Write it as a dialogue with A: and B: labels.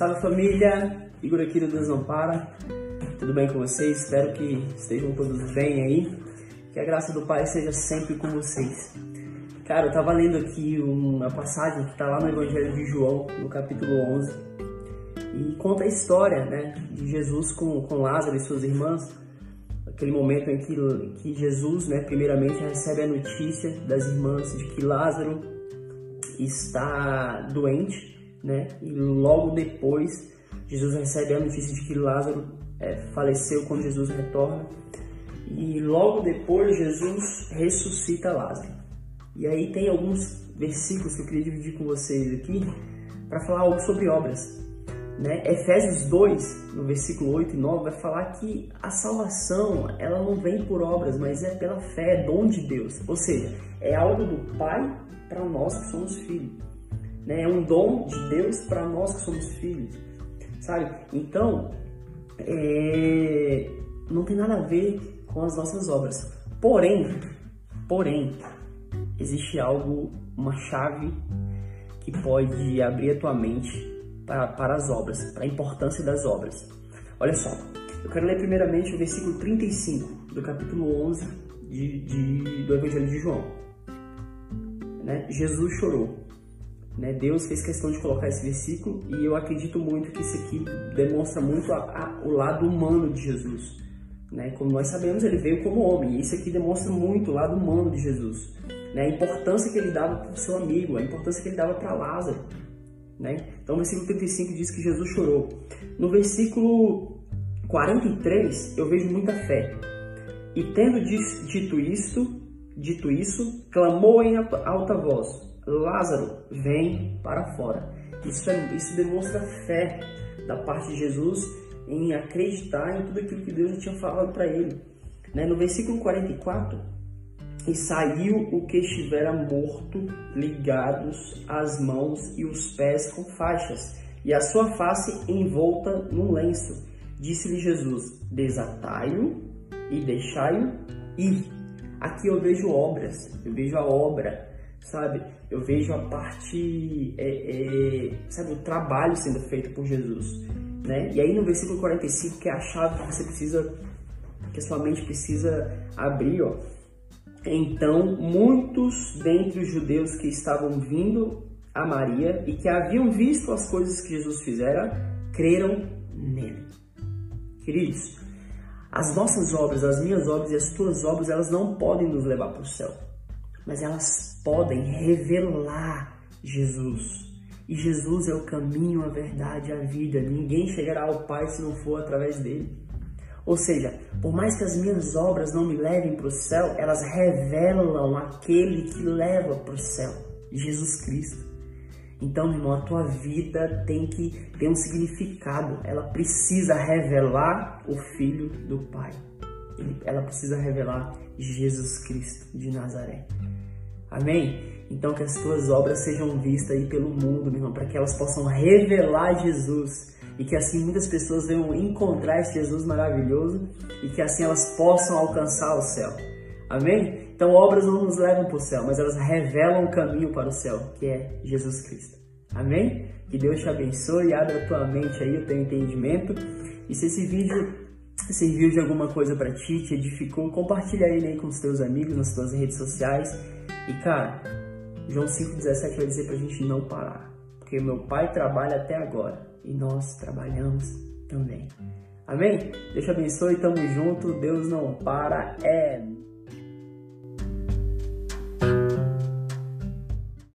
A: Salve família, Igor aqui do Desampara. Tudo bem com vocês? Espero que estejam todos bem aí. Que a graça do Pai seja sempre com vocês. Cara, eu tava lendo aqui uma passagem que tá lá no Evangelho de João, no capítulo 11, e conta a história, né, de Jesus com, com Lázaro e suas irmãs. Aquele momento em que, que Jesus, né, primeiramente recebe a notícia das irmãs de que Lázaro está doente, né, e logo depois Jesus recebe a notícia de que Lázaro é, faleceu quando Jesus retorna. E logo depois Jesus ressuscita Lázaro. E aí tem alguns versículos que eu queria dividir com vocês aqui para falar algo sobre obras. Né? Efésios 2, no versículo 8 e 9, vai falar que a salvação ela não vem por obras, mas é pela fé, é dom de Deus. Ou seja, é algo do Pai para nós que somos filhos. Né? É um dom de Deus para nós que somos filhos. Sabe? Então, é... não tem nada a ver com as nossas obras. Porém, porém, existe algo, uma chave que pode abrir a tua mente para, para as obras, para a importância das obras. Olha só, eu quero ler primeiramente o versículo 35 do capítulo 11 de, de, do Evangelho de João. Né? Jesus chorou. Né? Deus fez questão de colocar esse versículo e eu acredito muito que isso aqui demonstra muito a, a, o lado humano de Jesus. Né? Como nós sabemos, ele veio como homem e isso aqui demonstra muito o lado humano de Jesus. Né? A importância que ele dava para o seu amigo, a importância que ele dava para Lázaro. Né? Então, o versículo 35 diz que Jesus chorou. No versículo 43, eu vejo muita fé. E tendo dito isto, dito isso, clamou em alta voz: Lázaro, vem para fora. Isso, é, isso demonstra fé da parte de Jesus em acreditar em tudo aquilo que Deus tinha falado para ele. Né? No versículo 44, e saiu o que estivera morto, ligados as mãos e os pés com faixas, e a sua face envolta num lenço. Disse-lhe Jesus: Desatai-o e deixai-o ir. Aqui eu vejo obras, eu vejo a obra, sabe? Eu vejo a parte, é, é, sabe, o trabalho sendo feito por Jesus, né? E aí no versículo 45, que é a chave que você precisa, que a sua mente precisa abrir, ó então, muitos dentre os judeus que estavam vindo a Maria e que haviam visto as coisas que Jesus fizera, creram nele. Queridos, as nossas obras, as minhas obras e as tuas obras, elas não podem nos levar para o céu, mas elas podem revelar Jesus. E Jesus é o caminho, a verdade, a vida. Ninguém chegará ao Pai se não for através dele. Ou seja, por mais que as minhas obras não me levem para o céu, elas revelam aquele que leva para o céu, Jesus Cristo. Então, irmão, a tua vida tem que ter um significado. Ela precisa revelar o Filho do Pai. Ela precisa revelar Jesus Cristo de Nazaré. Amém? Então que as tuas obras sejam vistas aí pelo mundo, meu irmão, para que elas possam revelar Jesus e que assim muitas pessoas venham encontrar esse Jesus maravilhoso e que assim elas possam alcançar o céu. Amém? Então obras não nos levam para o céu, mas elas revelam o caminho para o céu, que é Jesus Cristo. Amém? Que Deus te abençoe, abra a tua mente aí, o teu entendimento. E se esse vídeo serviu de alguma coisa para ti, te edificou, compartilha ele aí com os teus amigos, nas tuas redes sociais. E cara, João 5,17 vai dizer para a gente não parar, porque meu pai trabalha até agora e nós trabalhamos também. Amém? Deus te abençoe, tamo junto, Deus não para, é